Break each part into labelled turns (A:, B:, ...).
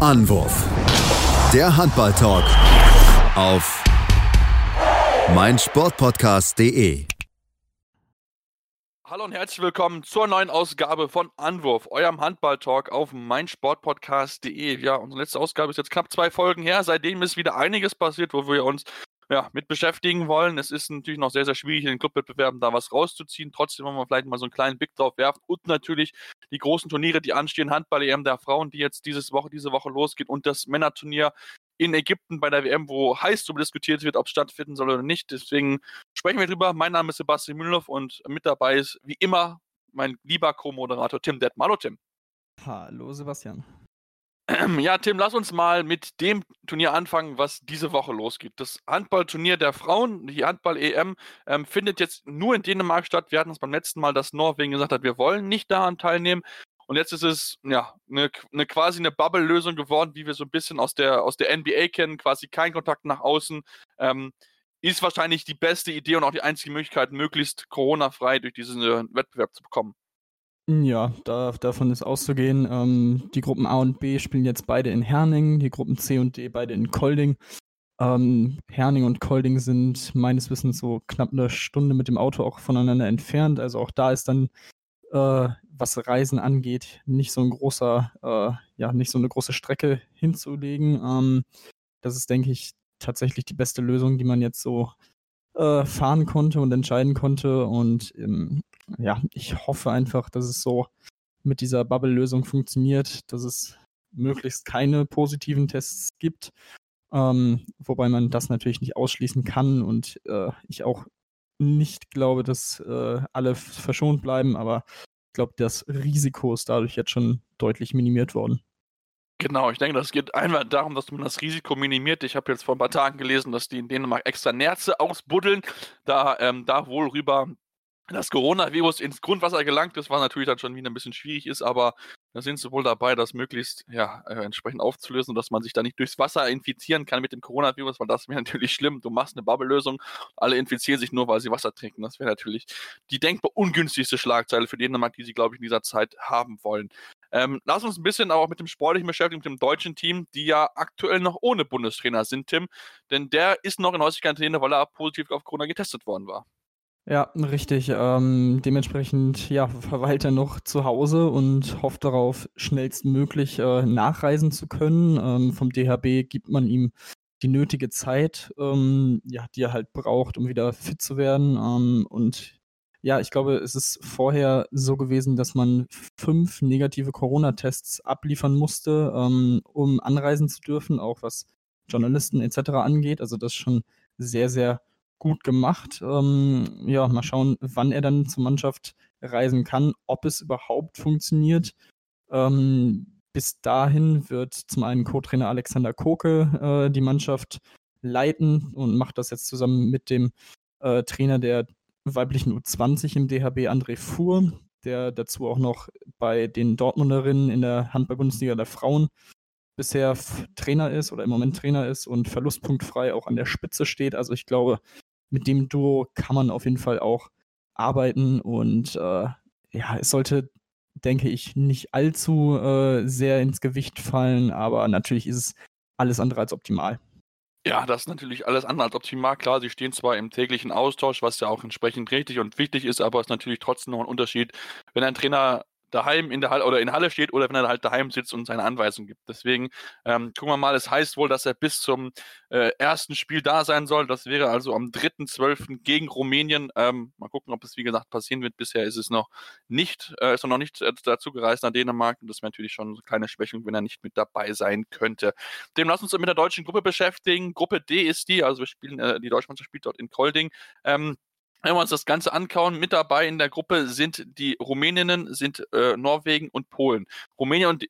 A: Anwurf. Der Handball-Talk auf meinsportpodcast.de.
B: Hallo und herzlich willkommen zur neuen Ausgabe von Anwurf, eurem Handball-Talk auf meinsportpodcast.de. Ja, unsere letzte Ausgabe ist jetzt knapp zwei Folgen her. Seitdem ist wieder einiges passiert, wo wir uns ja, mit beschäftigen wollen. Es ist natürlich noch sehr, sehr schwierig, in den Clubwettbewerben da was rauszuziehen. Trotzdem wollen wir vielleicht mal so einen kleinen Blick drauf werfen. Und natürlich die großen Turniere, die anstehen. Handball-EM der Frauen, die jetzt dieses Woche, diese Woche losgeht. Und das Männerturnier in Ägypten bei der WM, wo heiß darüber diskutiert wird, ob es stattfinden soll oder nicht. Deswegen sprechen wir drüber. Mein Name ist Sebastian Mühlenhoff und mit dabei ist wie immer mein lieber Co-Moderator Tim Detmer. Hallo Tim.
C: Hallo Sebastian.
B: Ja, Tim, lass uns mal mit dem Turnier anfangen, was diese Woche losgeht. Das Handballturnier der Frauen, die Handball-EM, ähm, findet jetzt nur in Dänemark statt. Wir hatten es beim letzten Mal, dass Norwegen gesagt hat, wir wollen nicht daran teilnehmen. Und jetzt ist es ja eine, eine quasi eine Bubble-Lösung geworden, wie wir so ein bisschen aus der, aus der NBA kennen, quasi kein Kontakt nach außen. Ähm, ist wahrscheinlich die beste Idee und auch die einzige Möglichkeit, möglichst Corona-frei durch diesen äh, Wettbewerb zu bekommen.
C: Ja, da, davon ist auszugehen. Ähm, die Gruppen A und B spielen jetzt beide in Herning, die Gruppen C und D beide in Kolding. Ähm, Herning und Kolding sind meines Wissens so knapp eine Stunde mit dem Auto auch voneinander entfernt. Also auch da ist dann äh, was Reisen angeht, nicht so ein großer, äh, ja, nicht so eine große Strecke hinzulegen. Ähm, das ist, denke ich, tatsächlich die beste Lösung, die man jetzt so äh, fahren konnte und entscheiden konnte. Und ähm, ja, ich hoffe einfach, dass es so mit dieser Bubble-Lösung funktioniert, dass es möglichst keine positiven Tests gibt. Ähm, wobei man das natürlich nicht ausschließen kann und äh, ich auch nicht glaube, dass äh, alle verschont bleiben, aber ich glaube, das Risiko ist dadurch jetzt schon deutlich minimiert worden.
B: Genau, ich denke, das geht einmal darum, dass man das Risiko minimiert. Ich habe jetzt vor ein paar Tagen gelesen, dass die in Dänemark extra Nerze ausbuddeln, da, ähm, da wohl rüber das Coronavirus ins Grundwasser gelangt ist, was natürlich dann schon wieder ein bisschen schwierig ist, aber da sind sie wohl dabei, das möglichst ja, äh, entsprechend aufzulösen, dass man sich da nicht durchs Wasser infizieren kann mit dem Coronavirus, weil das wäre natürlich schlimm. Du machst eine Bubble-Lösung, alle infizieren sich nur, weil sie Wasser trinken. Das wäre natürlich die denkbar ungünstigste Schlagzeile für Dänemark, die sie, glaube ich, in dieser Zeit haben wollen. Ähm, lass uns ein bisschen auch mit dem Sportlichen beschäftigen, mit dem deutschen Team, die ja aktuell noch ohne Bundestrainer sind, Tim. Denn der ist noch in häuslicher Quarantäne, weil er positiv auf Corona getestet worden war.
C: Ja, richtig. Ähm, dementsprechend ja, verweilt er noch zu Hause und hofft darauf, schnellstmöglich äh, nachreisen zu können. Ähm, vom DHB gibt man ihm die nötige Zeit, ähm, ja, die er halt braucht, um wieder fit zu werden. Ähm, und ja, ich glaube, es ist vorher so gewesen, dass man fünf negative Corona-Tests abliefern musste, ähm, um anreisen zu dürfen, auch was Journalisten etc. angeht. Also das ist schon sehr, sehr gut gemacht. Ähm, ja, mal schauen, wann er dann zur Mannschaft reisen kann, ob es überhaupt funktioniert. Ähm, bis dahin wird zum einen Co-Trainer Alexander Koke äh, die Mannschaft leiten und macht das jetzt zusammen mit dem äh, Trainer der weiblichen U20 im DHB, André Fuhr, der dazu auch noch bei den Dortmunderinnen in der Handball-Bundesliga der Frauen bisher Trainer ist oder im Moment Trainer ist und verlustpunktfrei auch an der Spitze steht. Also ich glaube, mit dem Duo kann man auf jeden Fall auch arbeiten und äh, ja, es sollte, denke ich, nicht allzu äh, sehr ins Gewicht fallen, aber natürlich ist es alles andere als optimal.
B: Ja, das ist natürlich alles andere als optimal. Klar, sie stehen zwar im täglichen Austausch, was ja auch entsprechend richtig und wichtig ist, aber es ist natürlich trotzdem noch ein Unterschied, wenn ein Trainer daheim in der Halle oder in Halle steht oder wenn er halt daheim sitzt und seine Anweisungen gibt. Deswegen ähm, gucken wir mal, es heißt wohl, dass er bis zum äh, ersten Spiel da sein soll. Das wäre also am 3.12. gegen Rumänien. Ähm, mal gucken, ob es wie gesagt passieren wird. Bisher ist es noch nicht, äh, ist er noch nicht äh, dazu gereist nach Dänemark und das wäre natürlich schon eine kleine Schwächung, wenn er nicht mit dabei sein könnte. Dem wir uns mit der deutschen Gruppe beschäftigen. Gruppe D ist die, also wir spielen, äh, die Deutschmannschaft spielt dort in Kolding. Ähm, wenn wir uns das Ganze ankauen, mit dabei in der Gruppe sind die Rumäninnen, sind äh, Norwegen und Polen. Rumänien und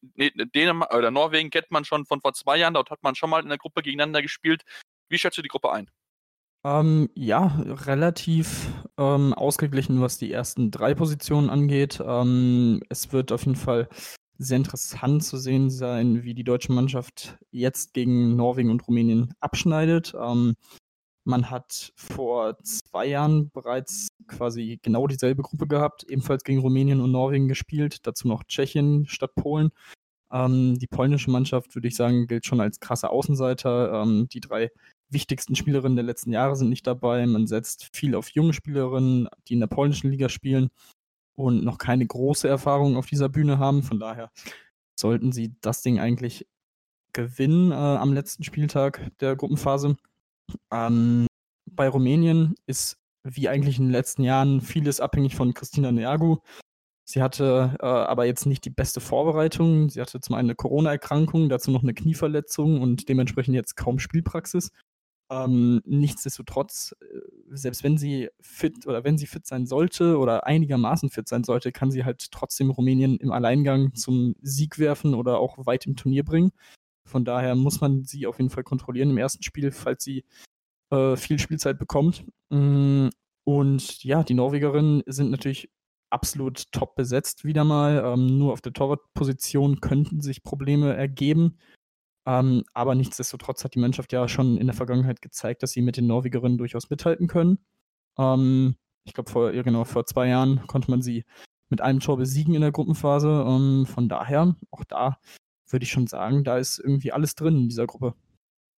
B: Dänemark oder Norwegen kennt man schon von vor zwei Jahren, dort hat man schon mal in der Gruppe gegeneinander gespielt. Wie schätzt du die Gruppe ein?
C: Ähm, ja, relativ ähm, ausgeglichen, was die ersten drei Positionen angeht. Ähm, es wird auf jeden Fall sehr interessant zu sehen sein, wie die deutsche Mannschaft jetzt gegen Norwegen und Rumänien abschneidet. Man hat vor zwei Jahren bereits quasi genau dieselbe Gruppe gehabt, ebenfalls gegen Rumänien und Norwegen gespielt, dazu noch Tschechien statt Polen. Ähm, die polnische Mannschaft, würde ich sagen, gilt schon als krasser Außenseiter. Ähm, die drei wichtigsten Spielerinnen der letzten Jahre sind nicht dabei. Man setzt viel auf junge Spielerinnen, die in der polnischen Liga spielen und noch keine große Erfahrung auf dieser Bühne haben. Von daher sollten sie das Ding eigentlich gewinnen äh, am letzten Spieltag der Gruppenphase. Ähm, bei Rumänien ist wie eigentlich in den letzten Jahren vieles abhängig von Christina Neagu. Sie hatte äh, aber jetzt nicht die beste Vorbereitung. Sie hatte zum einen eine Corona-Erkrankung, dazu noch eine Knieverletzung und dementsprechend jetzt kaum Spielpraxis. Ähm, nichtsdestotrotz, äh, selbst wenn sie fit oder wenn sie fit sein sollte oder einigermaßen fit sein sollte, kann sie halt trotzdem Rumänien im Alleingang zum Sieg werfen oder auch weit im Turnier bringen. Von daher muss man sie auf jeden Fall kontrollieren im ersten Spiel, falls sie äh, viel Spielzeit bekommt. Mm, und ja, die Norwegerinnen sind natürlich absolut top besetzt wieder mal. Ähm, nur auf der Torwartposition könnten sich Probleme ergeben. Ähm, aber nichtsdestotrotz hat die Mannschaft ja schon in der Vergangenheit gezeigt, dass sie mit den Norwegerinnen durchaus mithalten können. Ähm, ich glaube, vor, ja, genau, vor zwei Jahren konnte man sie mit einem Tor besiegen in der Gruppenphase. Ähm, von daher, auch da würde ich schon sagen, da ist irgendwie alles drin in dieser Gruppe.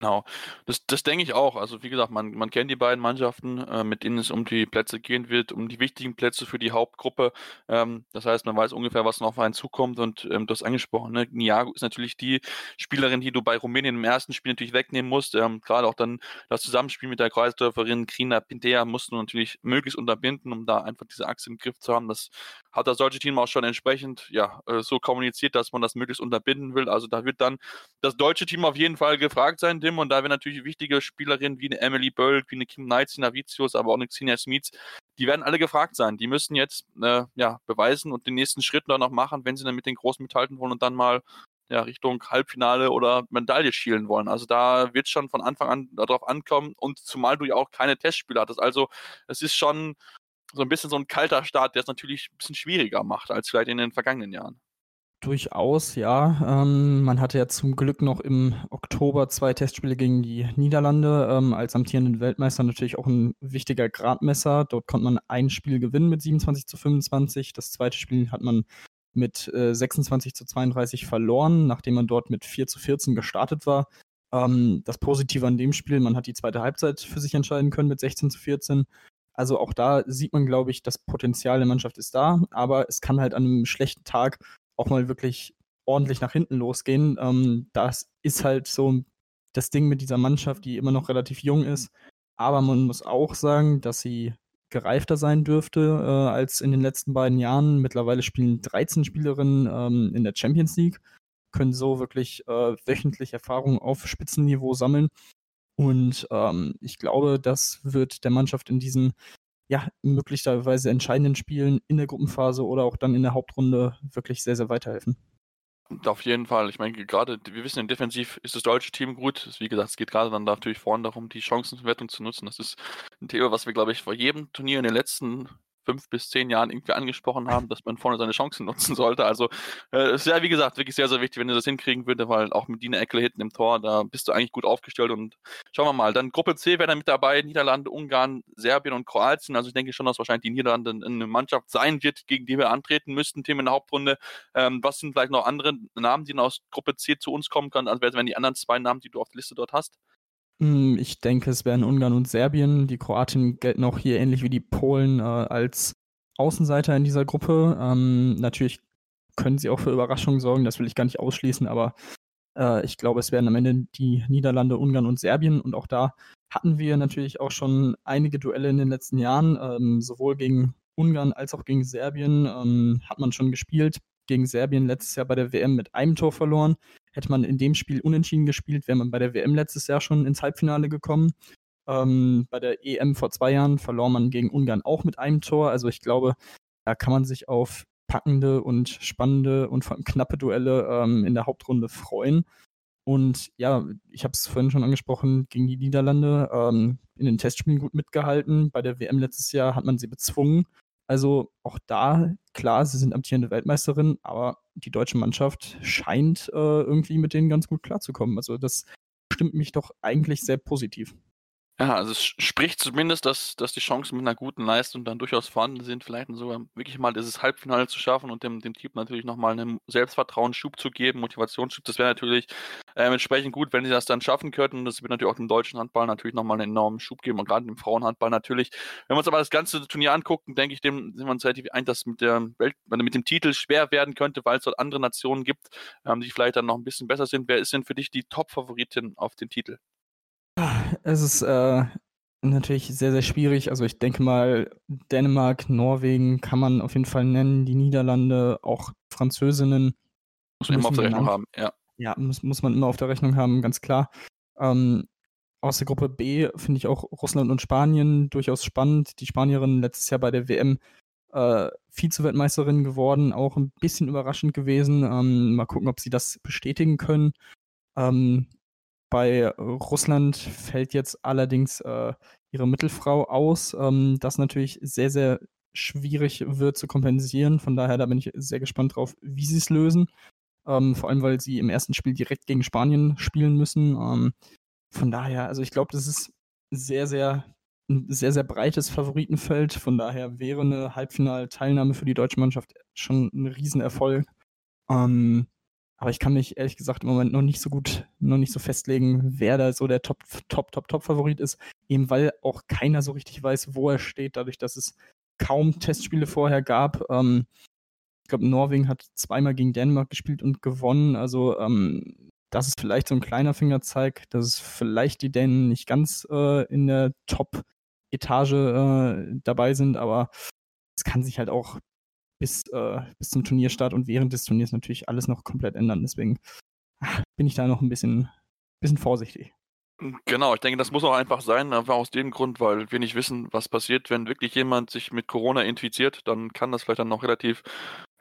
B: Genau, das, das denke ich auch. Also wie gesagt, man, man kennt die beiden Mannschaften, äh, mit denen es um die Plätze gehen wird, um die wichtigen Plätze für die Hauptgruppe. Ähm, das heißt, man weiß ungefähr, was noch auf einen zukommt und ähm, du hast angesprochen, ne? Niago ist natürlich die Spielerin, die du bei Rumänien im ersten Spiel natürlich wegnehmen musst. Ähm, Gerade auch dann das Zusammenspiel mit der Kreisdörferin Krina Pintea musst du natürlich möglichst unterbinden, um da einfach diese Achse im Griff zu haben. Das hat das deutsche Team auch schon entsprechend ja, äh, so kommuniziert, dass man das möglichst unterbinden will. Also da wird dann das deutsche Team auf jeden Fall gefragt sein, Tim. Und da werden natürlich wichtige Spielerinnen wie eine Emily Bölk, wie eine Kim Knights, Navicius, aber auch eine Xenia Smits, die werden alle gefragt sein. Die müssen jetzt äh, ja, beweisen und den nächsten Schritt dann noch machen, wenn sie dann mit den Großen mithalten wollen und dann mal ja, Richtung Halbfinale oder Medaille schielen wollen. Also da wird es schon von Anfang an darauf ankommen und zumal du ja auch keine Testspiele hattest. Also es ist schon so ein bisschen so ein kalter Start, der es natürlich ein bisschen schwieriger macht als vielleicht in den vergangenen Jahren.
C: Durchaus, ja. Ähm, man hatte ja zum Glück noch im Oktober zwei Testspiele gegen die Niederlande. Ähm, als amtierenden Weltmeister natürlich auch ein wichtiger Gradmesser. Dort konnte man ein Spiel gewinnen mit 27 zu 25. Das zweite Spiel hat man mit äh, 26 zu 32 verloren, nachdem man dort mit 4 zu 14 gestartet war. Ähm, das Positive an dem Spiel, man hat die zweite Halbzeit für sich entscheiden können mit 16 zu 14. Also auch da sieht man, glaube ich, das Potenzial der Mannschaft ist da, aber es kann halt an einem schlechten Tag auch mal wirklich ordentlich nach hinten losgehen. Ähm, das ist halt so das Ding mit dieser Mannschaft, die immer noch relativ jung ist. Aber man muss auch sagen, dass sie gereifter sein dürfte äh, als in den letzten beiden Jahren. Mittlerweile spielen 13 Spielerinnen ähm, in der Champions League, können so wirklich äh, wöchentlich Erfahrungen auf Spitzenniveau sammeln. Und ähm, ich glaube, das wird der Mannschaft in diesen ja, möglicherweise entscheidenden Spielen in der Gruppenphase oder auch dann in der Hauptrunde wirklich sehr, sehr weiterhelfen.
B: Auf jeden Fall. Ich meine, gerade, wir wissen, defensiv ist das deutsche Team gut. Wie gesagt, es geht gerade dann natürlich vorne darum, die Chancenverwertung zu nutzen. Das ist ein Thema, was wir, glaube ich, vor jedem Turnier in den letzten fünf bis zehn Jahren irgendwie angesprochen haben, dass man vorne seine Chancen nutzen sollte. Also äh, ist ja, wie gesagt, wirklich sehr, sehr wichtig, wenn du das hinkriegen würde, weil auch mit Dina Eckle hinten im Tor, da bist du eigentlich gut aufgestellt und schauen wir mal. Dann Gruppe C wäre dann mit dabei, Niederlande, Ungarn, Serbien und Kroatien. Also ich denke schon, dass wahrscheinlich die Niederlande eine Mannschaft sein wird, gegen die wir antreten müssten, Themen in der Hauptrunde. Ähm, was sind vielleicht noch andere Namen, die aus Gruppe C zu uns kommen können? Also wären die anderen zwei Namen, die du auf der Liste dort hast?
C: Hm, ich denke, es wären Ungarn und Serbien. Die Kroaten gelten auch hier ähnlich wie die Polen äh, als Außenseiter in dieser Gruppe. Ähm, natürlich können sie auch für Überraschungen sorgen, das will ich gar nicht ausschließen, aber äh, ich glaube, es werden am Ende die Niederlande, Ungarn und Serbien und auch da hatten wir natürlich auch schon einige Duelle in den letzten Jahren, ähm, sowohl gegen Ungarn als auch gegen Serbien ähm, hat man schon gespielt. Gegen Serbien letztes Jahr bei der WM mit einem Tor verloren. Hätte man in dem Spiel unentschieden gespielt, wäre man bei der WM letztes Jahr schon ins Halbfinale gekommen. Ähm, bei der EM vor zwei Jahren verlor man gegen Ungarn auch mit einem Tor. Also ich glaube, da kann man sich auf packende und spannende und vor allem knappe Duelle ähm, in der Hauptrunde freuen. Und ja, ich habe es vorhin schon angesprochen, gegen die Niederlande ähm, in den Testspielen gut mitgehalten. Bei der WM letztes Jahr hat man sie bezwungen. Also auch da, klar, sie sind amtierende Weltmeisterin, aber die deutsche Mannschaft scheint äh, irgendwie mit denen ganz gut klarzukommen. Also das stimmt mich doch eigentlich sehr positiv.
B: Ja, also es spricht zumindest, dass, dass die Chancen mit einer guten Leistung dann durchaus vorhanden sind, vielleicht sogar wirklich mal dieses Halbfinale zu schaffen und dem, dem Team natürlich nochmal einen Selbstvertrauensschub zu geben, Motivationsschub. Das wäre natürlich äh, entsprechend gut, wenn sie das dann schaffen könnten. Das wird natürlich auch dem deutschen Handball natürlich nochmal einen enormen Schub geben und gerade dem Frauenhandball natürlich. Wenn wir uns aber das ganze Turnier angucken, denke ich, dem sind wir uns relativ ein, dass mit, der Welt, mit dem Titel schwer werden könnte, weil es dort andere Nationen gibt, ähm, die vielleicht dann noch ein bisschen besser sind. Wer ist denn für dich die Top-Favoritin auf den Titel?
C: Es ist äh, natürlich sehr, sehr schwierig. Also ich denke mal, Dänemark, Norwegen kann man auf jeden Fall nennen, die Niederlande, auch Französinnen.
B: Muss man immer auf der Rechnung haben, ja.
C: Ja, muss, muss man immer auf der Rechnung haben, ganz klar. Ähm, aus der Gruppe B finde ich auch Russland und Spanien durchaus spannend. Die Spanierin letztes Jahr bei der WM äh, Vize-Weltmeisterin geworden, auch ein bisschen überraschend gewesen. Ähm, mal gucken, ob sie das bestätigen können. Ähm, bei Russland fällt jetzt allerdings äh, ihre Mittelfrau aus, ähm, das natürlich sehr, sehr schwierig wird zu kompensieren. Von daher, da bin ich sehr gespannt drauf, wie sie es lösen. Ähm, vor allem, weil sie im ersten Spiel direkt gegen Spanien spielen müssen. Ähm, von daher, also ich glaube, das ist sehr, sehr, ein sehr, sehr breites Favoritenfeld. Von daher wäre eine Halbfinalteilnahme für die deutsche Mannschaft schon ein Riesenerfolg. Ähm, aber ich kann mich ehrlich gesagt im Moment noch nicht so gut, noch nicht so festlegen, wer da so der Top, Top, Top, Top-Favorit ist. Eben weil auch keiner so richtig weiß, wo er steht, dadurch, dass es kaum Testspiele vorher gab. Ähm, ich glaube, Norwegen hat zweimal gegen Dänemark gespielt und gewonnen. Also ähm, das ist vielleicht so ein kleiner Fingerzeig, dass es vielleicht die Dänen nicht ganz äh, in der Top-Etage äh, dabei sind, aber es kann sich halt auch bis, äh, bis zum Turnierstart und während des Turniers natürlich alles noch komplett ändern. Deswegen ach, bin ich da noch ein bisschen, bisschen vorsichtig.
B: Genau, ich denke, das muss auch einfach sein, einfach aus dem Grund, weil wir nicht wissen, was passiert, wenn wirklich jemand sich mit Corona infiziert, dann kann das vielleicht dann noch relativ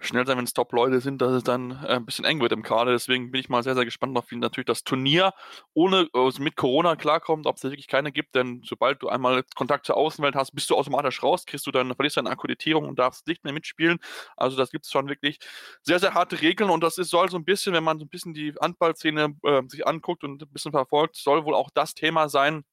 B: schnell sein, wenn es Top-Leute sind, dass es dann äh, ein bisschen eng wird im Kader. Deswegen bin ich mal sehr, sehr gespannt auf, wie natürlich das Turnier ohne also mit Corona klarkommt, ob es wirklich keine gibt, denn sobald du einmal Kontakt zur Außenwelt hast, bist du automatisch raus, kriegst du dann, verlierst deine Akkreditierung und darfst nicht mehr mitspielen. Also das gibt es schon wirklich sehr, sehr harte Regeln und das ist, soll so ein bisschen, wenn man so ein bisschen die Handballszene äh, sich anguckt und ein bisschen verfolgt, soll wohl auch das Thema sein,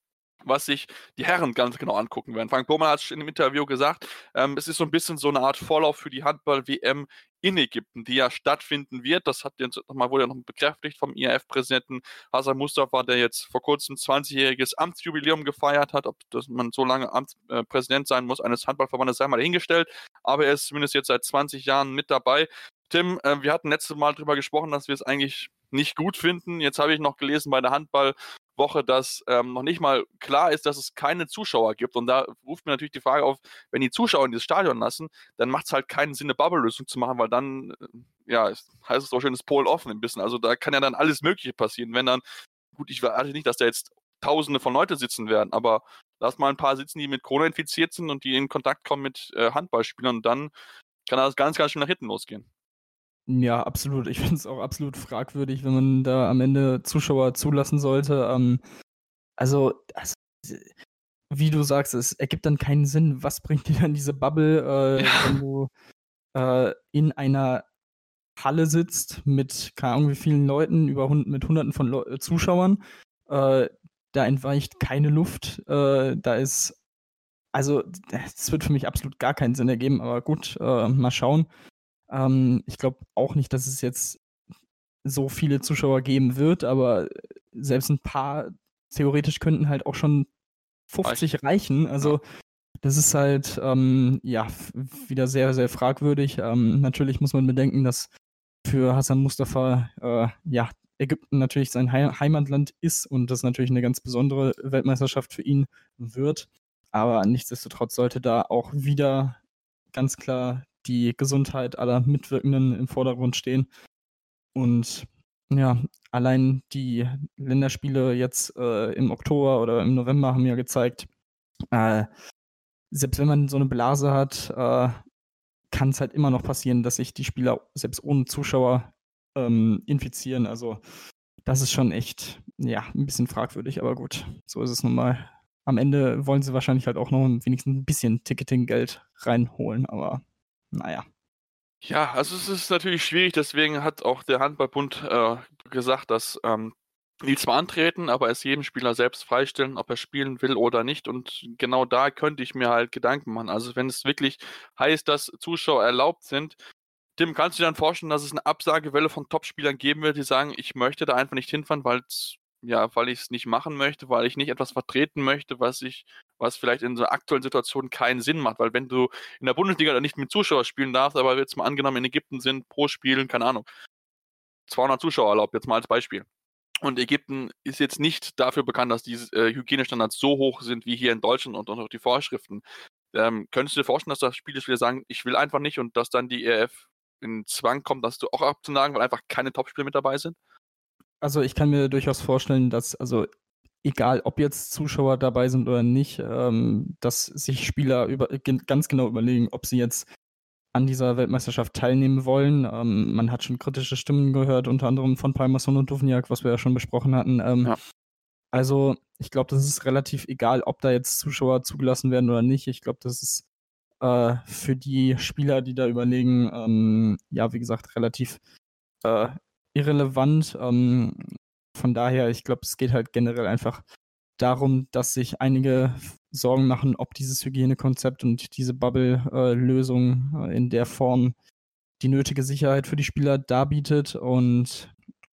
B: was sich die Herren ganz genau angucken werden. Frank Bohmann hat es in dem Interview gesagt, ähm, es ist so ein bisschen so eine Art Vorlauf für die Handball-WM in Ägypten, die ja stattfinden wird. Das hat jetzt nochmal, wurde ja noch bekräftigt vom IAF-Präsidenten Hassan Mustafa, der jetzt vor kurzem 20-jähriges Amtsjubiläum gefeiert hat. Ob das man so lange Amtspräsident äh, sein muss eines Handballverbandes, sei mal dahingestellt. Aber er ist zumindest jetzt seit 20 Jahren mit dabei. Tim, äh, wir hatten letztes Mal darüber gesprochen, dass wir es eigentlich nicht gut finden. Jetzt habe ich noch gelesen bei der Handball Woche, dass ähm, noch nicht mal klar ist, dass es keine Zuschauer gibt. Und da ruft mir natürlich die Frage auf, wenn die Zuschauer in dieses Stadion lassen, dann macht es halt keinen Sinn, eine Bubble-Lösung zu machen, weil dann, äh, ja, heißt es so schön, das Pol offen ein bisschen. Also da kann ja dann alles Mögliche passieren. Wenn dann, gut, ich erwarte nicht, dass da jetzt Tausende von Leute sitzen werden, aber lass mal ein paar sitzen, die mit Corona infiziert sind und die in Kontakt kommen mit äh, Handballspielern dann kann das ganz, ganz schön nach hinten losgehen.
C: Ja, absolut. Ich finde es auch absolut fragwürdig, wenn man da am Ende Zuschauer zulassen sollte. Ähm, also, also, wie du sagst, es ergibt dann keinen Sinn. Was bringt dir dann diese Bubble, äh, ja. wenn du äh, in einer Halle sitzt mit keine Ahnung wie vielen Leuten, über hund mit hunderten von Le äh, Zuschauern. Äh, da entweicht keine Luft. Äh, da ist also, das wird für mich absolut gar keinen Sinn ergeben, aber gut, äh, mal schauen. Ähm, ich glaube auch nicht, dass es jetzt so viele Zuschauer geben wird, aber selbst ein paar theoretisch könnten halt auch schon 50 reichen. Also das ist halt ähm, ja wieder sehr, sehr fragwürdig. Ähm, natürlich muss man bedenken, dass für Hassan Mustafa äh, ja Ägypten natürlich sein Heimatland ist und das natürlich eine ganz besondere Weltmeisterschaft für ihn wird. Aber nichtsdestotrotz sollte da auch wieder ganz klar die Gesundheit aller Mitwirkenden im Vordergrund stehen. Und ja, allein die Länderspiele jetzt äh, im Oktober oder im November haben ja gezeigt, äh, selbst wenn man so eine Blase hat, äh, kann es halt immer noch passieren, dass sich die Spieler selbst ohne Zuschauer ähm, infizieren. Also das ist schon echt, ja, ein bisschen fragwürdig, aber gut, so ist es nun mal. Am Ende wollen sie wahrscheinlich halt auch noch wenigstens ein bisschen Ticketing-Geld reinholen, aber naja.
B: Ja, also es ist natürlich schwierig, deswegen hat auch der Handballbund äh, gesagt, dass ähm, will zwar antreten, aber es jedem Spieler selbst freistellen, ob er spielen will oder nicht. Und genau da könnte ich mir halt Gedanken machen. Also wenn es wirklich heißt, dass Zuschauer erlaubt sind, Tim, kannst du dir dann vorstellen, dass es eine Absagewelle von Topspielern geben wird, die sagen, ich möchte da einfach nicht hinfahren, weil ja, weil ich es nicht machen möchte, weil ich nicht etwas vertreten möchte, was ich, was vielleicht in so einer aktuellen Situation keinen Sinn macht. Weil wenn du in der Bundesliga nicht mit Zuschauern spielen darfst, aber jetzt mal angenommen in Ägypten sind pro Spiel, keine Ahnung, 200 Zuschauer erlaubt, jetzt mal als Beispiel. Und Ägypten ist jetzt nicht dafür bekannt, dass die äh, Hygienestandards so hoch sind wie hier in Deutschland und, auch die Vorschriften. Ähm, könntest du dir vorstellen, dass da Spieler sagen, ich will einfach nicht und dass dann die ERF in Zwang kommt, dass du auch abzunagen, weil einfach keine Topspiele mit dabei sind?
C: Also ich kann mir durchaus vorstellen, dass, also egal ob jetzt Zuschauer dabei sind oder nicht, ähm, dass sich Spieler über, ganz genau überlegen, ob sie jetzt an dieser Weltmeisterschaft teilnehmen wollen. Ähm, man hat schon kritische Stimmen gehört, unter anderem von Palmerson und Duvniak, was wir ja schon besprochen hatten. Ähm, ja. Also ich glaube, das ist relativ egal, ob da jetzt Zuschauer zugelassen werden oder nicht. Ich glaube, das ist äh, für die Spieler, die da überlegen, ähm, ja, wie gesagt, relativ äh, irrelevant. Ähm, von daher, ich glaube, es geht halt generell einfach darum, dass sich einige Sorgen machen, ob dieses Hygienekonzept und diese Bubble-Lösung äh, in der Form die nötige Sicherheit für die Spieler darbietet. Und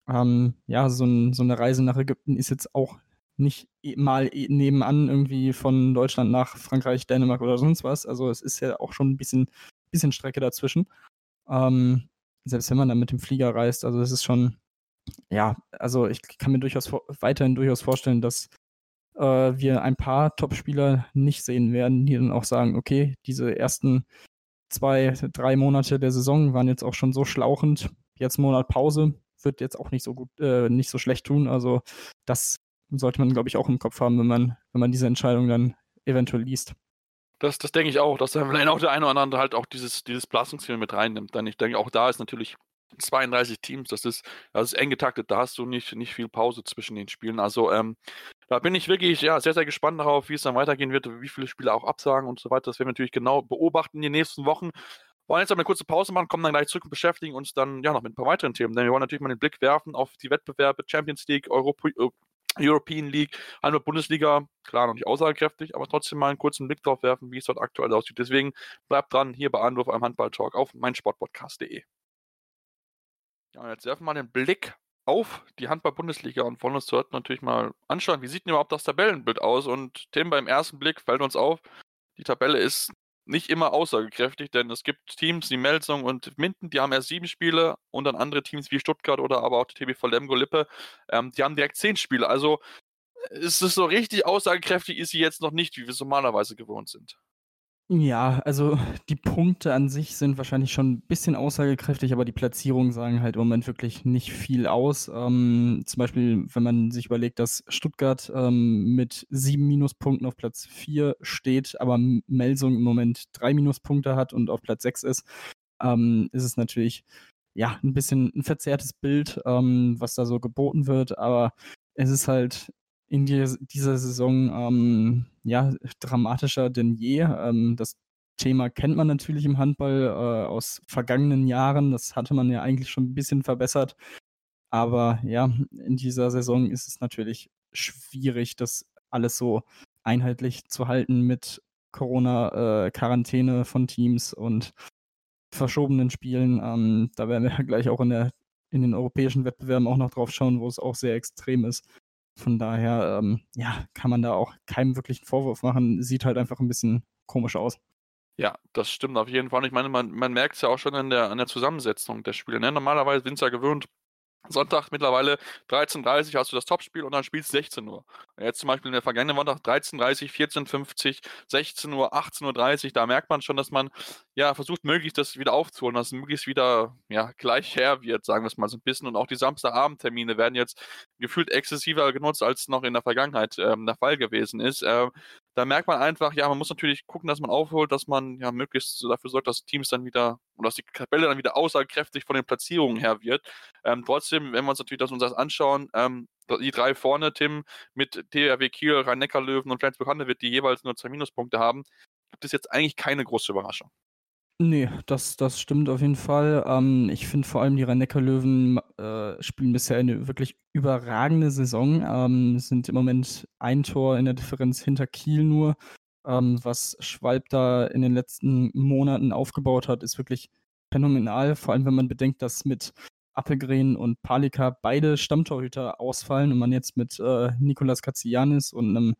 C: ähm, ja, so, ein, so, eine Reise nach Ägypten ist jetzt auch nicht mal nebenan irgendwie von Deutschland nach Frankreich, Dänemark oder sonst was. Also es ist ja auch schon ein bisschen, bisschen Strecke dazwischen. Ähm, selbst wenn man dann mit dem Flieger reist, also es ist schon, ja, also ich kann mir durchaus weiterhin durchaus vorstellen, dass äh, wir ein paar Top-Spieler nicht sehen werden, die dann auch sagen, okay, diese ersten zwei, drei Monate der Saison waren jetzt auch schon so schlauchend, jetzt Monat Pause wird jetzt auch nicht so gut, äh, nicht so schlecht tun. Also das sollte man, glaube ich, auch im Kopf haben, wenn man, wenn man diese Entscheidung dann eventuell liest.
B: Das, das denke ich auch, dass dann vielleicht auch der eine oder andere halt auch dieses, dieses Belastungsziel mit reinnimmt. Denn ich denke, auch da ist natürlich 32 Teams, das ist, das ist eng getaktet, da hast du nicht, nicht viel Pause zwischen den Spielen. Also ähm, da bin ich wirklich ja, sehr, sehr gespannt darauf, wie es dann weitergehen wird, wie viele Spieler auch absagen und so weiter. Das werden wir natürlich genau beobachten in den nächsten Wochen. Wir wollen jetzt aber eine kurze Pause machen, kommen dann gleich zurück und beschäftigen uns dann ja noch mit ein paar weiteren Themen. Denn wir wollen natürlich mal den Blick werfen auf die Wettbewerbe Champions League, Europa, European League, einmal Bundesliga, klar noch nicht aussagekräftig, aber trotzdem mal einen kurzen Blick drauf werfen, wie es dort aktuell aussieht. Deswegen bleibt dran hier bei Anruf am Handball-Talk auf meinsportpodcast.de. Ja, jetzt werfen wir mal den Blick auf die Handball-Bundesliga und wollen uns dort natürlich mal anschauen, wie sieht denn überhaupt das Tabellenbild aus? Und Tim, beim ersten Blick fällt uns auf, die Tabelle ist nicht immer aussagekräftig, denn es gibt Teams wie Melsung und Minden, die haben erst sieben Spiele und dann andere Teams wie Stuttgart oder aber auch die TBV Lemgo Lippe, ähm, die haben direkt zehn Spiele. Also ist es so richtig aussagekräftig, ist sie jetzt noch nicht, wie wir es normalerweise gewohnt sind.
C: Ja, also die Punkte an sich sind wahrscheinlich schon ein bisschen aussagekräftig, aber die Platzierungen sagen halt im Moment wirklich nicht viel aus. Ähm, zum Beispiel, wenn man sich überlegt, dass Stuttgart ähm, mit sieben Minuspunkten auf Platz vier steht, aber Melsung im Moment drei Minuspunkte hat und auf Platz sechs ist, ähm, ist es natürlich ja ein bisschen ein verzerrtes Bild, ähm, was da so geboten wird, aber es ist halt in die, dieser Saison ähm, ja, dramatischer denn je. Ähm, das Thema kennt man natürlich im Handball äh, aus vergangenen Jahren. Das hatte man ja eigentlich schon ein bisschen verbessert. Aber ja, in dieser Saison ist es natürlich schwierig, das alles so einheitlich zu halten mit Corona-Quarantäne äh, von Teams und verschobenen Spielen. Ähm, da werden wir gleich auch in, der, in den europäischen Wettbewerben auch noch drauf schauen, wo es auch sehr extrem ist. Von daher, ähm, ja, kann man da auch keinem wirklichen Vorwurf machen. Sieht halt einfach ein bisschen komisch aus.
B: Ja, das stimmt auf jeden Fall. Ich meine, man, man merkt es ja auch schon an der, an der Zusammensetzung der Spiele. Ne? Normalerweise sind es ja gewöhnt, Sonntag mittlerweile 13.30 Uhr hast du das Topspiel und dann spielst du 16 Uhr. Jetzt zum Beispiel in der vergangenen Woche 13.30 14.50 16 Uhr, 18.30 Uhr, da merkt man schon, dass man ja versucht, möglichst das wieder aufzuholen, dass es möglichst wieder ja, gleich her wird, sagen wir es mal so ein bisschen. Und auch die Samstagabendtermine werden jetzt gefühlt exzessiver genutzt, als noch in der Vergangenheit ähm, der Fall gewesen ist. Ähm, da merkt man einfach, ja, man muss natürlich gucken, dass man aufholt, dass man ja möglichst dafür sorgt, dass Teams dann wieder und dass die Tabelle dann wieder aussagekräftig von den Platzierungen her wird. Ähm, trotzdem, wenn wir uns natürlich das uns das anschauen, ähm, die drei vorne, Tim, mit THW Kiel, Rhein-Neckar-Löwen und Flensburg-Handewitt, die jeweils nur zwei Minuspunkte haben, gibt es jetzt eigentlich keine große Überraschung.
C: Nee, das das stimmt auf jeden Fall. Ähm, ich finde vor allem die Rhein-Neckar-Löwen, äh, spielen bisher eine wirklich überragende Saison, ähm, sind im Moment ein Tor in der Differenz hinter Kiel nur. Ähm, was Schwalb da in den letzten Monaten aufgebaut hat, ist wirklich phänomenal, vor allem wenn man bedenkt, dass mit Appelgren und Palika beide Stammtorhüter ausfallen und man jetzt mit äh, Nicolas Katzianis und einem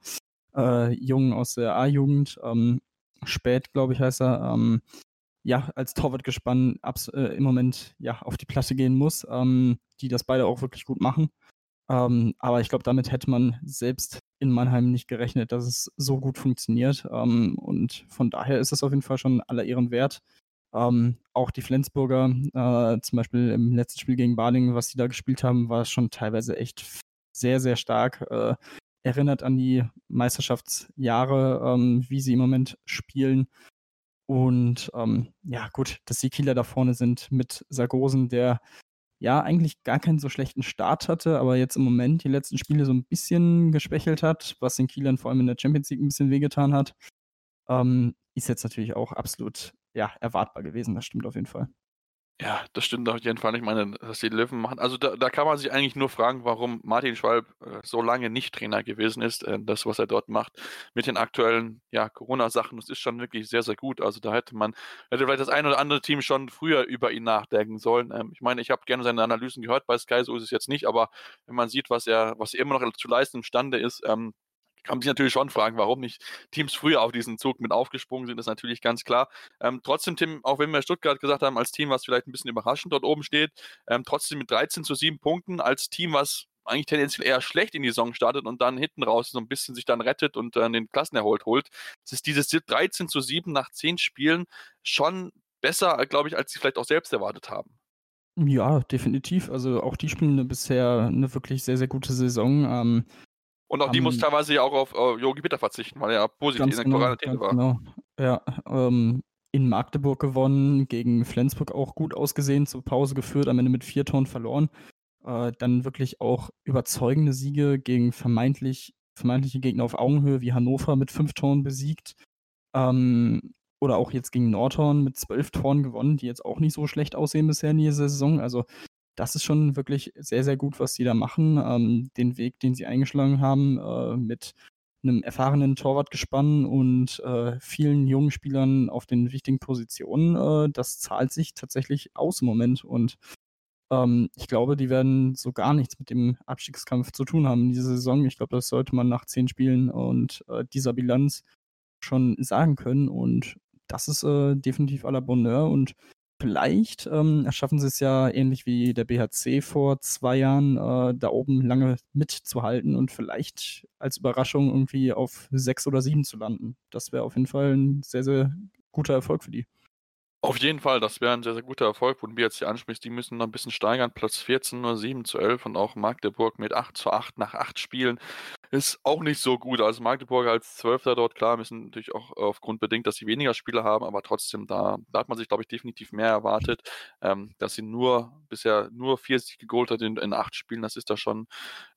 C: äh, Jungen aus der A-Jugend, ähm, Spät, glaube ich, heißt er, ähm, ja, als Torwartgespann äh, im Moment ja auf die Platte gehen muss, ähm, die das beide auch wirklich gut machen. Ähm, aber ich glaube, damit hätte man selbst in Mannheim nicht gerechnet, dass es so gut funktioniert. Ähm, und von daher ist es auf jeden Fall schon aller Ehren wert. Ähm, auch die Flensburger, äh, zum Beispiel im letzten Spiel gegen Balingen, was sie da gespielt haben, war schon teilweise echt sehr, sehr stark. Äh, erinnert an die Meisterschaftsjahre, ähm, wie sie im Moment spielen. Und ähm, ja, gut, dass die Kieler da vorne sind mit Sargosen, der ja eigentlich gar keinen so schlechten Start hatte, aber jetzt im Moment die letzten Spiele so ein bisschen geschwächelt hat, was den Kielern vor allem in der Champions League ein bisschen wehgetan hat, ähm, ist jetzt natürlich auch absolut ja, erwartbar gewesen. Das stimmt auf jeden Fall.
B: Ja, das stimmt auf jeden Fall. Ich meine, dass die Löwen machen. Also da, da kann man sich eigentlich nur fragen, warum Martin Schwalb äh, so lange nicht Trainer gewesen ist. Äh, das, was er dort macht mit den aktuellen ja, Corona-Sachen, das ist schon wirklich sehr, sehr gut. Also da hätte man, hätte vielleicht das ein oder andere Team schon früher über ihn nachdenken sollen. Ähm, ich meine, ich habe gerne seine Analysen gehört bei Sky, so ist es jetzt nicht, aber wenn man sieht, was er, was er immer noch zu leisten imstande ist, ähm, kann man sich natürlich schon fragen, warum nicht Teams früher auf diesen Zug mit aufgesprungen sind, ist natürlich ganz klar. Ähm, trotzdem, Tim, auch wenn wir Stuttgart gesagt haben, als Team, was vielleicht ein bisschen überraschend dort oben steht, ähm, trotzdem mit 13 zu 7 Punkten, als Team, was eigentlich tendenziell eher schlecht in die Saison startet und dann hinten raus so ein bisschen sich dann rettet und äh, den Klassenerhalt holt. Es ist dieses 13 zu 7 nach 10 Spielen schon besser, glaube ich, als sie vielleicht auch selbst erwartet haben.
C: Ja, definitiv. Also auch die spielen bisher eine wirklich sehr, sehr gute Saison. Ähm,
B: und auch die muss teilweise ja auch auf äh, Jogi Bitter verzichten, weil er ja positiv in der genau, Quarantäne war. Genau.
C: Ja, ähm, in Magdeburg gewonnen, gegen Flensburg auch gut ausgesehen, zur Pause geführt, am Ende mit vier Toren verloren. Äh, dann wirklich auch überzeugende Siege gegen vermeintlich, vermeintliche Gegner auf Augenhöhe wie Hannover mit fünf Toren besiegt. Ähm, oder auch jetzt gegen Nordhorn mit zwölf Toren gewonnen, die jetzt auch nicht so schlecht aussehen bisher in dieser Saison. Also das ist schon wirklich sehr, sehr gut, was sie da machen. Ähm, den Weg, den sie eingeschlagen haben, äh, mit einem erfahrenen Torwartgespann und äh, vielen jungen Spielern auf den wichtigen Positionen, äh, das zahlt sich tatsächlich aus im Moment. Und ähm, ich glaube, die werden so gar nichts mit dem Abstiegskampf zu tun haben in dieser Saison. Ich glaube, das sollte man nach zehn Spielen und äh, dieser Bilanz schon sagen können. Und das ist äh, definitiv à la Bonheur. Und Vielleicht ähm, schaffen sie es ja ähnlich wie der BHC vor zwei Jahren, äh, da oben lange mitzuhalten und vielleicht als Überraschung irgendwie auf sechs oder sieben zu landen. Das wäre auf jeden Fall ein sehr, sehr guter Erfolg für die.
B: Auf jeden Fall, das wäre ein sehr, sehr guter Erfolg, wo du BHC ansprichst. Die müssen noch ein bisschen steigern. Platz 14 nur 7 zu 11 und auch Magdeburg mit 8 zu 8 nach 8 Spielen ist auch nicht so gut. Also Magdeburg als Zwölfter dort, klar, müssen natürlich auch aufgrund bedingt, dass sie weniger Spieler haben, aber trotzdem, da, da hat man sich, glaube ich, definitiv mehr erwartet. Ähm, dass sie nur bisher nur 40 geholt hat in, in acht Spielen, das ist da schon,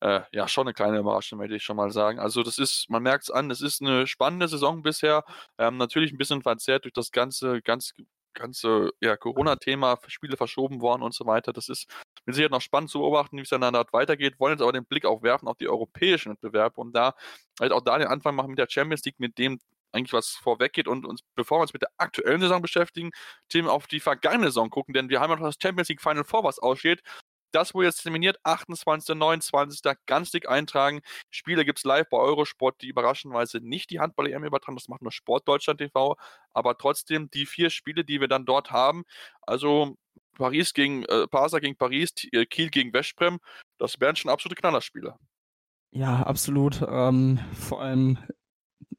B: äh, ja, schon eine kleine Überraschung, würde ich schon mal sagen. Also das ist, man merkt es an, es ist eine spannende Saison bisher. Ähm, natürlich ein bisschen verzerrt durch das ganze, ganz ganze ja, Corona-Thema, Spiele verschoben worden und so weiter. Das ist mit Sicherheit noch spannend zu beobachten, wie es dann dort weitergeht. Wollen jetzt aber den Blick auch werfen auf die europäischen Wettbewerbe und da halt auch da den Anfang machen mit der Champions League, mit dem eigentlich was vorweggeht und uns, bevor wir uns mit der aktuellen Saison beschäftigen, Themen auf die vergangene Saison gucken, denn wir haben ja noch das Champions League Final Four, was aussteht das wurde jetzt terminiert, 28. 29. ganz dick eintragen. Spiele gibt es live bei Eurosport, die überraschenderweise nicht die Handball-EM übertragen, das macht nur Sport Deutschland TV, aber trotzdem die vier Spiele, die wir dann dort haben, also Paris gegen, äh, Parsa gegen Paris, äh, Kiel gegen Westbrem, das wären schon absolute Knallerspiele.
C: Ja, absolut. Ähm, vor allem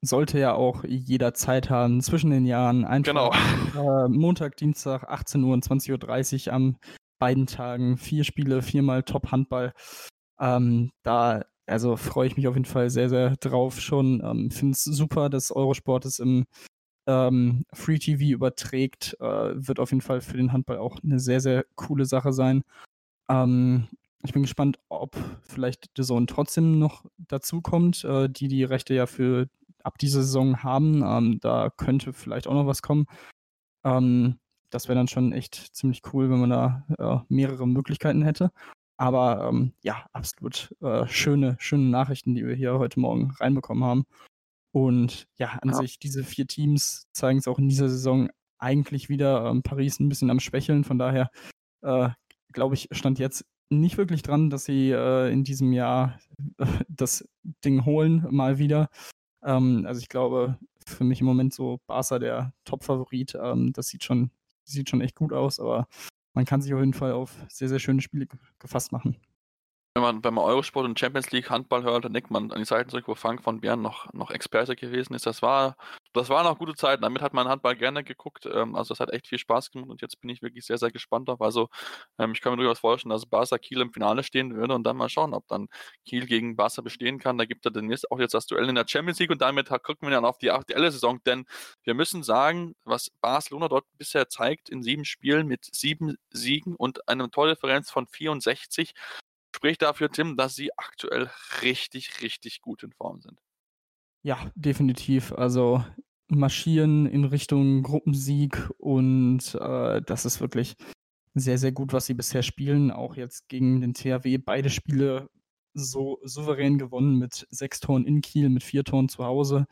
C: sollte ja auch jeder Zeit haben zwischen den Jahren. Einfach genau. Äh, Montag, Dienstag, 18 Uhr und 20.30 Uhr am beiden Tagen vier Spiele, viermal Top-Handball. Ähm, da also freue ich mich auf jeden Fall sehr, sehr drauf schon. Ähm, Finde es super, dass Eurosport es im ähm, Free TV überträgt. Äh, wird auf jeden Fall für den Handball auch eine sehr, sehr coole Sache sein. Ähm, ich bin gespannt, ob vielleicht The Zone trotzdem noch dazukommt, äh, die die Rechte ja für ab dieser Saison haben. Ähm, da könnte vielleicht auch noch was kommen. Ähm, das wäre dann schon echt ziemlich cool, wenn man da äh, mehrere Möglichkeiten hätte. Aber ähm, ja, absolut äh, schöne, schöne Nachrichten, die wir hier heute Morgen reinbekommen haben. Und ja, an ja. sich, diese vier Teams zeigen es auch in dieser Saison eigentlich wieder. Ähm, Paris ein bisschen am Schwächeln, von daher äh, glaube ich, stand jetzt nicht wirklich dran, dass sie äh, in diesem Jahr äh, das Ding holen, mal wieder. Ähm, also ich glaube, für mich im Moment so Barca der Top-Favorit. Ähm, das sieht schon, sieht schon echt gut aus, aber man kann sich auf jeden Fall auf sehr, sehr schöne Spiele gefasst machen
B: wenn man, man Eurosport und Champions League Handball hört, dann denkt man an die Zeiten zurück, wo Frank von Bern noch, noch Experte gewesen ist. Das war, das waren auch gute Zeiten. Damit hat man Handball gerne geguckt. Ähm, also das hat echt viel Spaß gemacht und jetzt bin ich wirklich sehr, sehr gespannt darauf. Also ähm, ich kann mir durchaus vorstellen, dass Barca Kiel im Finale stehen würde und dann mal schauen, ob dann Kiel gegen Barca bestehen kann. Da gibt es dann jetzt auch jetzt das Duell in der Champions League und damit gucken wir dann auf die aktuelle Saison, denn wir müssen sagen, was Barcelona dort bisher zeigt in sieben Spielen mit sieben Siegen und einer Tordifferenz von 64 spricht dafür, Tim, dass sie aktuell richtig, richtig gut in Form sind.
C: Ja, definitiv. Also marschieren in Richtung Gruppensieg und äh, das ist wirklich sehr, sehr gut, was sie bisher spielen. Auch jetzt gegen den THW beide Spiele so souverän gewonnen mit sechs Toren in Kiel, mit vier Toren zu Hause.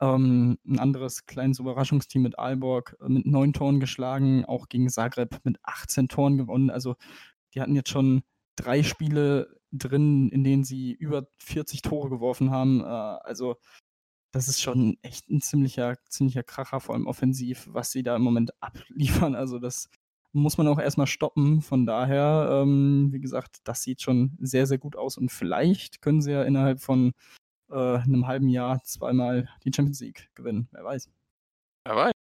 C: Ähm, ein anderes kleines Überraschungsteam mit Aalborg äh, mit neun Toren geschlagen, auch gegen Zagreb mit 18 Toren gewonnen. Also die hatten jetzt schon drei Spiele drin, in denen sie über 40 Tore geworfen haben. Äh, also das ist schon echt ein ziemlicher, ziemlicher Kracher, vor allem offensiv, was sie da im Moment abliefern. Also das muss man auch erstmal stoppen. Von daher, ähm, wie gesagt, das sieht schon sehr, sehr gut aus. Und vielleicht können sie ja innerhalb von äh, einem halben Jahr zweimal die Champions League gewinnen. Wer weiß.
B: Wer weiß.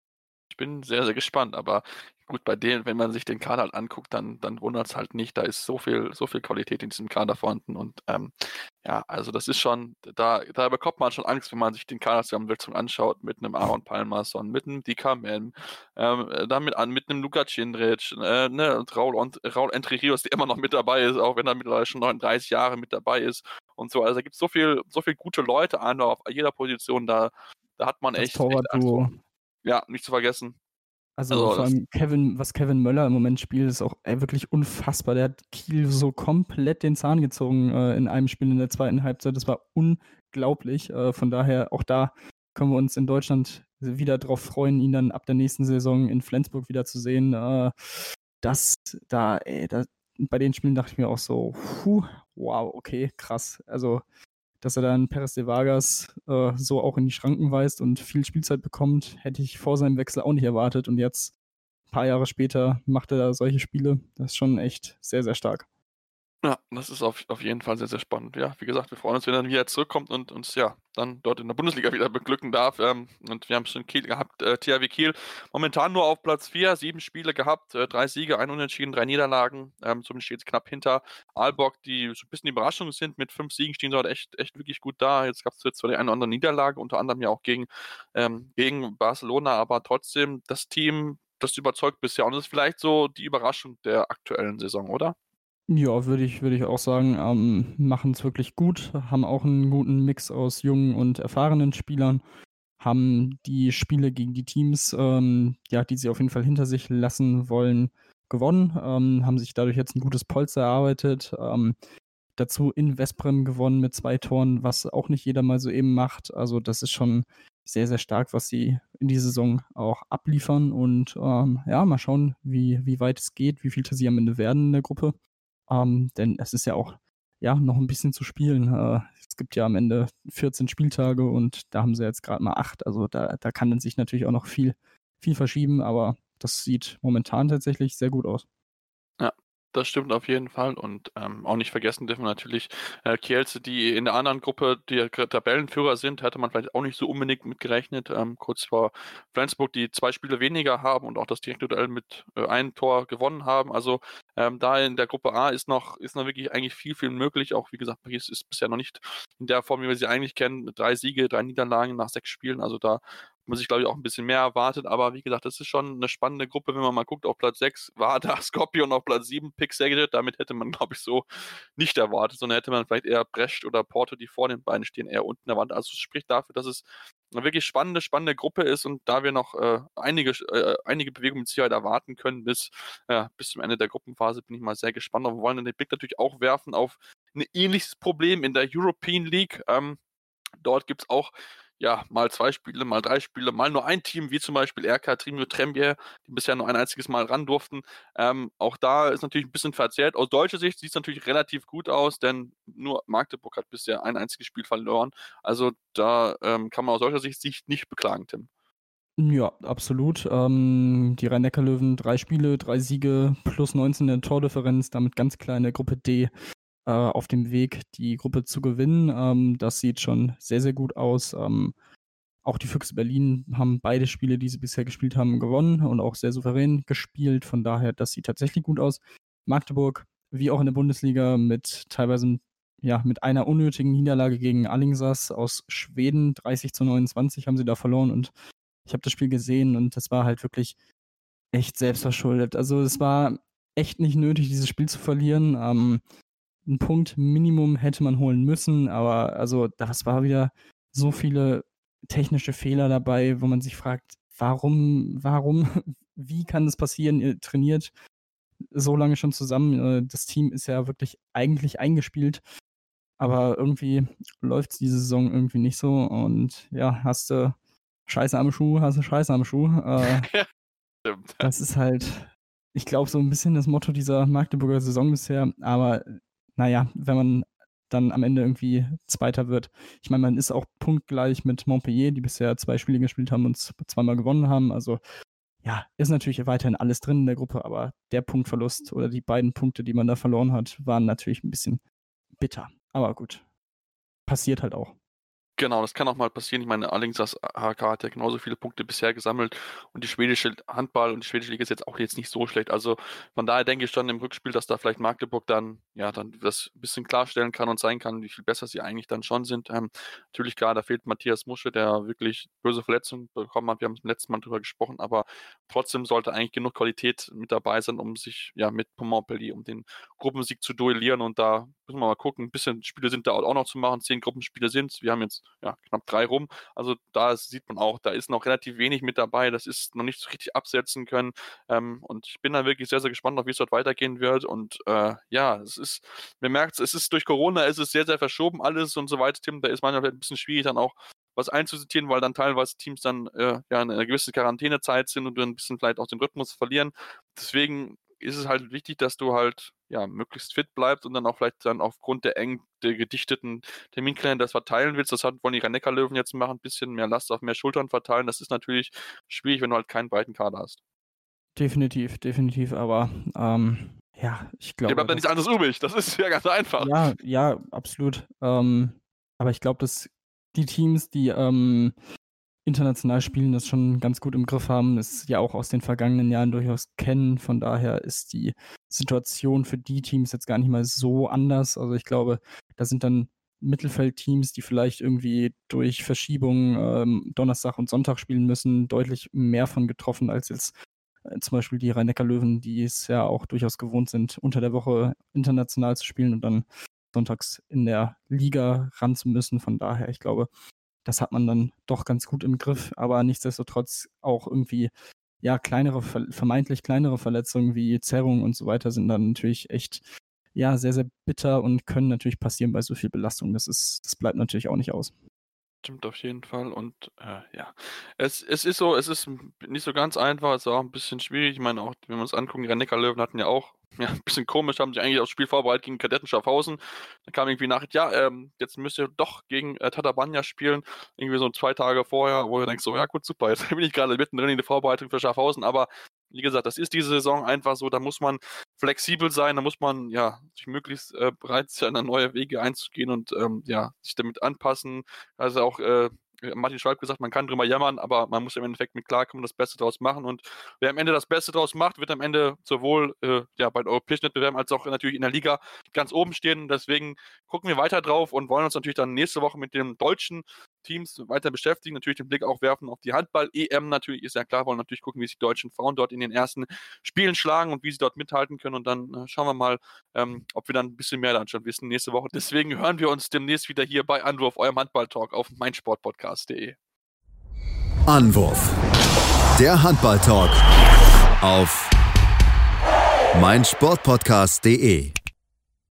B: Ich bin sehr, sehr gespannt, aber gut, bei denen, wenn man sich den Kader halt anguckt, dann, dann wundert es halt nicht. Da ist so viel, so viel Qualität in diesem Kader vorhanden. Und ähm, ja, also das ist schon, da, da bekommt man schon Angst, wenn man sich den Kader Kaderzusammensetzung anschaut, mit einem Aaron Palmerson, mit einem Dika ähm, damit an, mit einem Luka Cindric, äh, ne, und Raul, und, Raul Entre Rios, der immer noch mit dabei ist, auch wenn er mittlerweile schon 39 Jahre mit dabei ist und so. Also da gibt es so viel, so viel gute Leute an auf jeder Position, da, da hat man das echt, echt Angst. Ja, nicht zu vergessen.
C: Also, also vor allem Kevin, was Kevin Möller im Moment spielt, ist auch ey, wirklich unfassbar. Der hat Kiel so komplett den Zahn gezogen äh, in einem Spiel in der zweiten Halbzeit. Das war unglaublich. Äh, von daher, auch da können wir uns in Deutschland wieder darauf freuen, ihn dann ab der nächsten Saison in Flensburg wieder zu sehen. Äh, das, da, ey, da, bei den Spielen dachte ich mir auch so, puh, wow, okay, krass. Also dass er dann Perez de Vargas äh, so auch in die Schranken weist und viel Spielzeit bekommt, hätte ich vor seinem Wechsel auch nicht erwartet. Und jetzt, ein paar Jahre später, macht er da solche Spiele. Das ist schon echt sehr, sehr stark.
B: Ja, das ist auf, auf jeden Fall sehr, sehr spannend. Ja, wie gesagt, wir freuen uns, wenn er wieder zurückkommt und uns ja dann dort in der Bundesliga wieder beglücken darf. Ähm, und wir haben schon Kiel gehabt, äh, THW Kiel momentan nur auf Platz 4, sieben Spiele gehabt, äh, drei Siege, ein Unentschieden, drei Niederlagen. Ähm, somit steht es knapp hinter Aalborg, die so ein bisschen die Überraschung sind. Mit fünf Siegen stehen sie dort echt, echt wirklich gut da. Jetzt gab es zwar die eine oder andere Niederlage, unter anderem ja auch gegen, ähm, gegen Barcelona, aber trotzdem das Team, das überzeugt bisher. Und das ist vielleicht so die Überraschung der aktuellen Saison, oder?
C: Ja, würde ich, würde ich auch sagen, ähm, machen es wirklich gut, haben auch einen guten Mix aus jungen und erfahrenen Spielern, haben die Spiele gegen die Teams, ähm, ja, die sie auf jeden Fall hinter sich lassen wollen, gewonnen, ähm, haben sich dadurch jetzt ein gutes Polster erarbeitet. Ähm, dazu in Vesprem gewonnen mit zwei Toren, was auch nicht jeder mal so eben macht. Also das ist schon sehr, sehr stark, was sie in die Saison auch abliefern. Und ähm, ja, mal schauen, wie, wie weit es geht, wie viele sie am Ende werden in der Gruppe. Ähm, denn es ist ja auch ja, noch ein bisschen zu spielen. Äh, es gibt ja am Ende 14 Spieltage und da haben sie jetzt gerade mal acht. Also da, da kann dann sich natürlich auch noch viel, viel verschieben, aber das sieht momentan tatsächlich sehr gut aus.
B: Das stimmt auf jeden Fall. Und ähm, auch nicht vergessen dürfen wir natürlich äh, Kielce, die in der anderen Gruppe die Tabellenführer sind, hätte man vielleicht auch nicht so unbedingt mitgerechnet. Ähm, kurz vor Flensburg, die zwei Spiele weniger haben und auch das direkte Duell mit äh, einem Tor gewonnen haben. Also ähm, da in der Gruppe A ist noch, ist noch wirklich eigentlich viel, viel möglich. Auch wie gesagt, Paris ist bisher noch nicht in der Form, wie wir sie eigentlich kennen. Drei Siege, drei Niederlagen nach sechs Spielen. Also da man sich, glaube ich, auch ein bisschen mehr erwartet. Aber wie gesagt, das ist schon eine spannende Gruppe, wenn man mal guckt. Auf Platz 6 war da Scorpion, auf Platz 7 Pixelated. Damit hätte man, glaube ich, so nicht erwartet, sondern hätte man vielleicht eher Brecht oder Porto, die vor den beiden stehen, eher unten erwartet. Also es spricht dafür, dass es eine wirklich spannende, spannende Gruppe ist und da wir noch äh, einige, äh, einige Bewegungen mit Sicherheit erwarten können bis, äh, bis zum Ende der Gruppenphase, bin ich mal sehr gespannt. Und wir wollen den Blick natürlich auch werfen auf ein ähnliches Problem in der European League. Ähm, dort gibt es auch ja, mal zwei Spiele, mal drei Spiele, mal nur ein Team, wie zum Beispiel RK Trimio Trembier, die bisher nur ein einziges Mal ran durften. Ähm, auch da ist natürlich ein bisschen verzerrt. Aus deutscher Sicht sieht es natürlich relativ gut aus, denn nur Magdeburg hat bisher ein einziges Spiel verloren. Also da ähm, kann man aus deutscher Sicht sich nicht beklagen, Tim.
C: Ja, absolut. Ähm, die Rhein-Neckar-Löwen, drei Spiele, drei Siege, plus 19 in der Tordifferenz, damit ganz klar in der Gruppe D äh, auf dem Weg, die Gruppe zu gewinnen. Ähm, das sieht schon sehr, sehr gut aus. Ähm, auch die Füchse Berlin haben beide Spiele, die sie bisher gespielt haben, gewonnen und auch sehr souverän gespielt. Von daher, das sieht tatsächlich gut aus. Magdeburg, wie auch in der Bundesliga, mit teilweise ja, mit einer unnötigen Niederlage gegen Allingsas aus Schweden, 30 zu 29 haben sie da verloren und ich habe das Spiel gesehen und das war halt wirklich echt selbstverschuldet. Also es war echt nicht nötig, dieses Spiel zu verlieren. Ähm, einen Punkt Minimum hätte man holen müssen, aber also das war wieder so viele technische Fehler dabei, wo man sich fragt, warum, warum, wie kann das passieren? Ihr trainiert so lange schon zusammen. Äh, das Team ist ja wirklich eigentlich eingespielt, aber irgendwie läuft es diese Saison irgendwie nicht so und ja, hast du Scheiße am Schuh, hast du Scheiße am Schuh. Äh, das ist halt, ich glaube, so ein bisschen das Motto dieser Magdeburger Saison bisher, aber naja, wenn man dann am Ende irgendwie Zweiter wird. Ich meine, man ist auch punktgleich mit Montpellier, die bisher zwei Spiele gespielt haben und zweimal gewonnen haben. Also ja, ist natürlich weiterhin alles drin in der Gruppe, aber der Punktverlust oder die beiden Punkte, die man da verloren hat, waren natürlich ein bisschen bitter. Aber gut, passiert halt auch.
B: Genau, das kann auch mal passieren. Ich meine, allerdings das HK hat ja genauso viele Punkte bisher gesammelt und die schwedische Handball und die schwedische Liga ist jetzt auch jetzt nicht so schlecht. Also von daher denke ich schon im Rückspiel, dass da vielleicht Magdeburg dann ja dann das ein bisschen klarstellen kann und zeigen kann, wie viel besser sie eigentlich dann schon sind. Ähm, natürlich klar, da fehlt Matthias Musche, der wirklich böse Verletzungen bekommen hat. Wir haben es letzten Mal drüber gesprochen, aber trotzdem sollte eigentlich genug Qualität mit dabei sein, um sich ja mit Montpellier um den Gruppensieg zu duellieren und da müssen wir mal gucken. Ein bisschen Spiele sind da auch noch zu machen. Zehn Gruppenspiele sind Wir haben jetzt ja, knapp drei rum. Also da sieht man auch, da ist noch relativ wenig mit dabei. Das ist noch nicht so richtig absetzen können. Ähm, und ich bin da wirklich sehr, sehr gespannt, auf wie es dort weitergehen wird. Und äh, ja, es ist, man merkt es, ist durch Corona, ist es sehr, sehr verschoben alles und so weiter, Tim. Da ist manchmal ein bisschen schwierig, dann auch was einzusortieren, weil dann teilweise Teams dann äh, ja in einer gewissen Quarantänezeit sind und dann ein bisschen vielleicht auch den Rhythmus verlieren. Deswegen ist es halt wichtig, dass du halt ja möglichst fit bleibst und dann auch vielleicht dann aufgrund der eng der gedichteten Terminkalender das verteilen willst. Das hat, wollen die rhein löwen jetzt machen, ein bisschen mehr Last auf mehr Schultern verteilen. Das ist natürlich schwierig, wenn du halt keinen breiten Kader hast.
C: Definitiv, definitiv, aber ähm, ja, ich glaube.
B: Dir bleibt da nichts anderes übrig, das ist ja ganz einfach.
C: Ja, ja, absolut. Ähm, aber ich glaube, dass die Teams, die ähm, international spielen, das schon ganz gut im Griff haben, es ja auch aus den vergangenen Jahren durchaus kennen. Von daher ist die Situation für die Teams jetzt gar nicht mal so anders. Also ich glaube, da sind dann Mittelfeldteams, die vielleicht irgendwie durch Verschiebungen ähm, Donnerstag und Sonntag spielen müssen, deutlich mehr von getroffen als jetzt äh, zum Beispiel die Rhein-Neckar-Löwen, die es ja auch durchaus gewohnt sind, unter der Woche international zu spielen und dann sonntags in der Liga ran zu müssen. Von daher, ich glaube, das hat man dann doch ganz gut im Griff, aber nichtsdestotrotz auch irgendwie, ja, kleinere, vermeintlich kleinere Verletzungen wie Zerrungen und so weiter sind dann natürlich echt, ja, sehr, sehr bitter und können natürlich passieren bei so viel Belastung. Das ist, das bleibt natürlich auch nicht aus.
B: Stimmt auf jeden Fall. Und äh, ja, es, es ist so, es ist nicht so ganz einfach, es ist auch ein bisschen schwierig. Ich meine, auch wenn wir uns angucken, die rhein löwen hatten ja auch ja, ein bisschen komisch, haben sich eigentlich aufs Spiel vorbereitet gegen Kadetten Schaffhausen. Dann kam irgendwie Nachricht, ja, ähm, jetzt müsst ihr doch gegen äh, Tatabanya spielen. Irgendwie so zwei Tage vorher, wo ihr denkt, so, ja gut, super, jetzt bin ich gerade mittendrin in der Vorbereitung für Schaffhausen, aber wie gesagt, das ist diese Saison einfach so, da muss man flexibel sein, da muss man ja sich möglichst äh, bereit sein, neue Wege einzugehen und ähm, ja, sich damit anpassen. Also auch äh, Martin Schwalb gesagt, man kann drüber jammern, aber man muss im Endeffekt mit klarkommen, das Beste draus machen. Und wer am Ende das Beste draus macht, wird am Ende sowohl äh, ja, bei den europäischen Wettbewerben als auch natürlich in der Liga ganz oben stehen. Deswegen gucken wir weiter drauf und wollen uns natürlich dann nächste Woche mit dem deutschen Teams weiter beschäftigen. Natürlich den Blick auch werfen auf die Handball-EM. Natürlich ist ja klar, wollen natürlich gucken, wie sich die deutschen Frauen dort in den ersten Spielen schlagen und wie sie dort mithalten können. Und dann äh, schauen wir mal, ähm, ob wir dann ein bisschen mehr dann schon wissen nächste Woche. Deswegen hören wir uns demnächst wieder hier bei Anruf, eurem Handball-Talk auf meinsportpodcast.de.
A: Anwurf. Der Handball-Talk auf meinsportpodcast.de.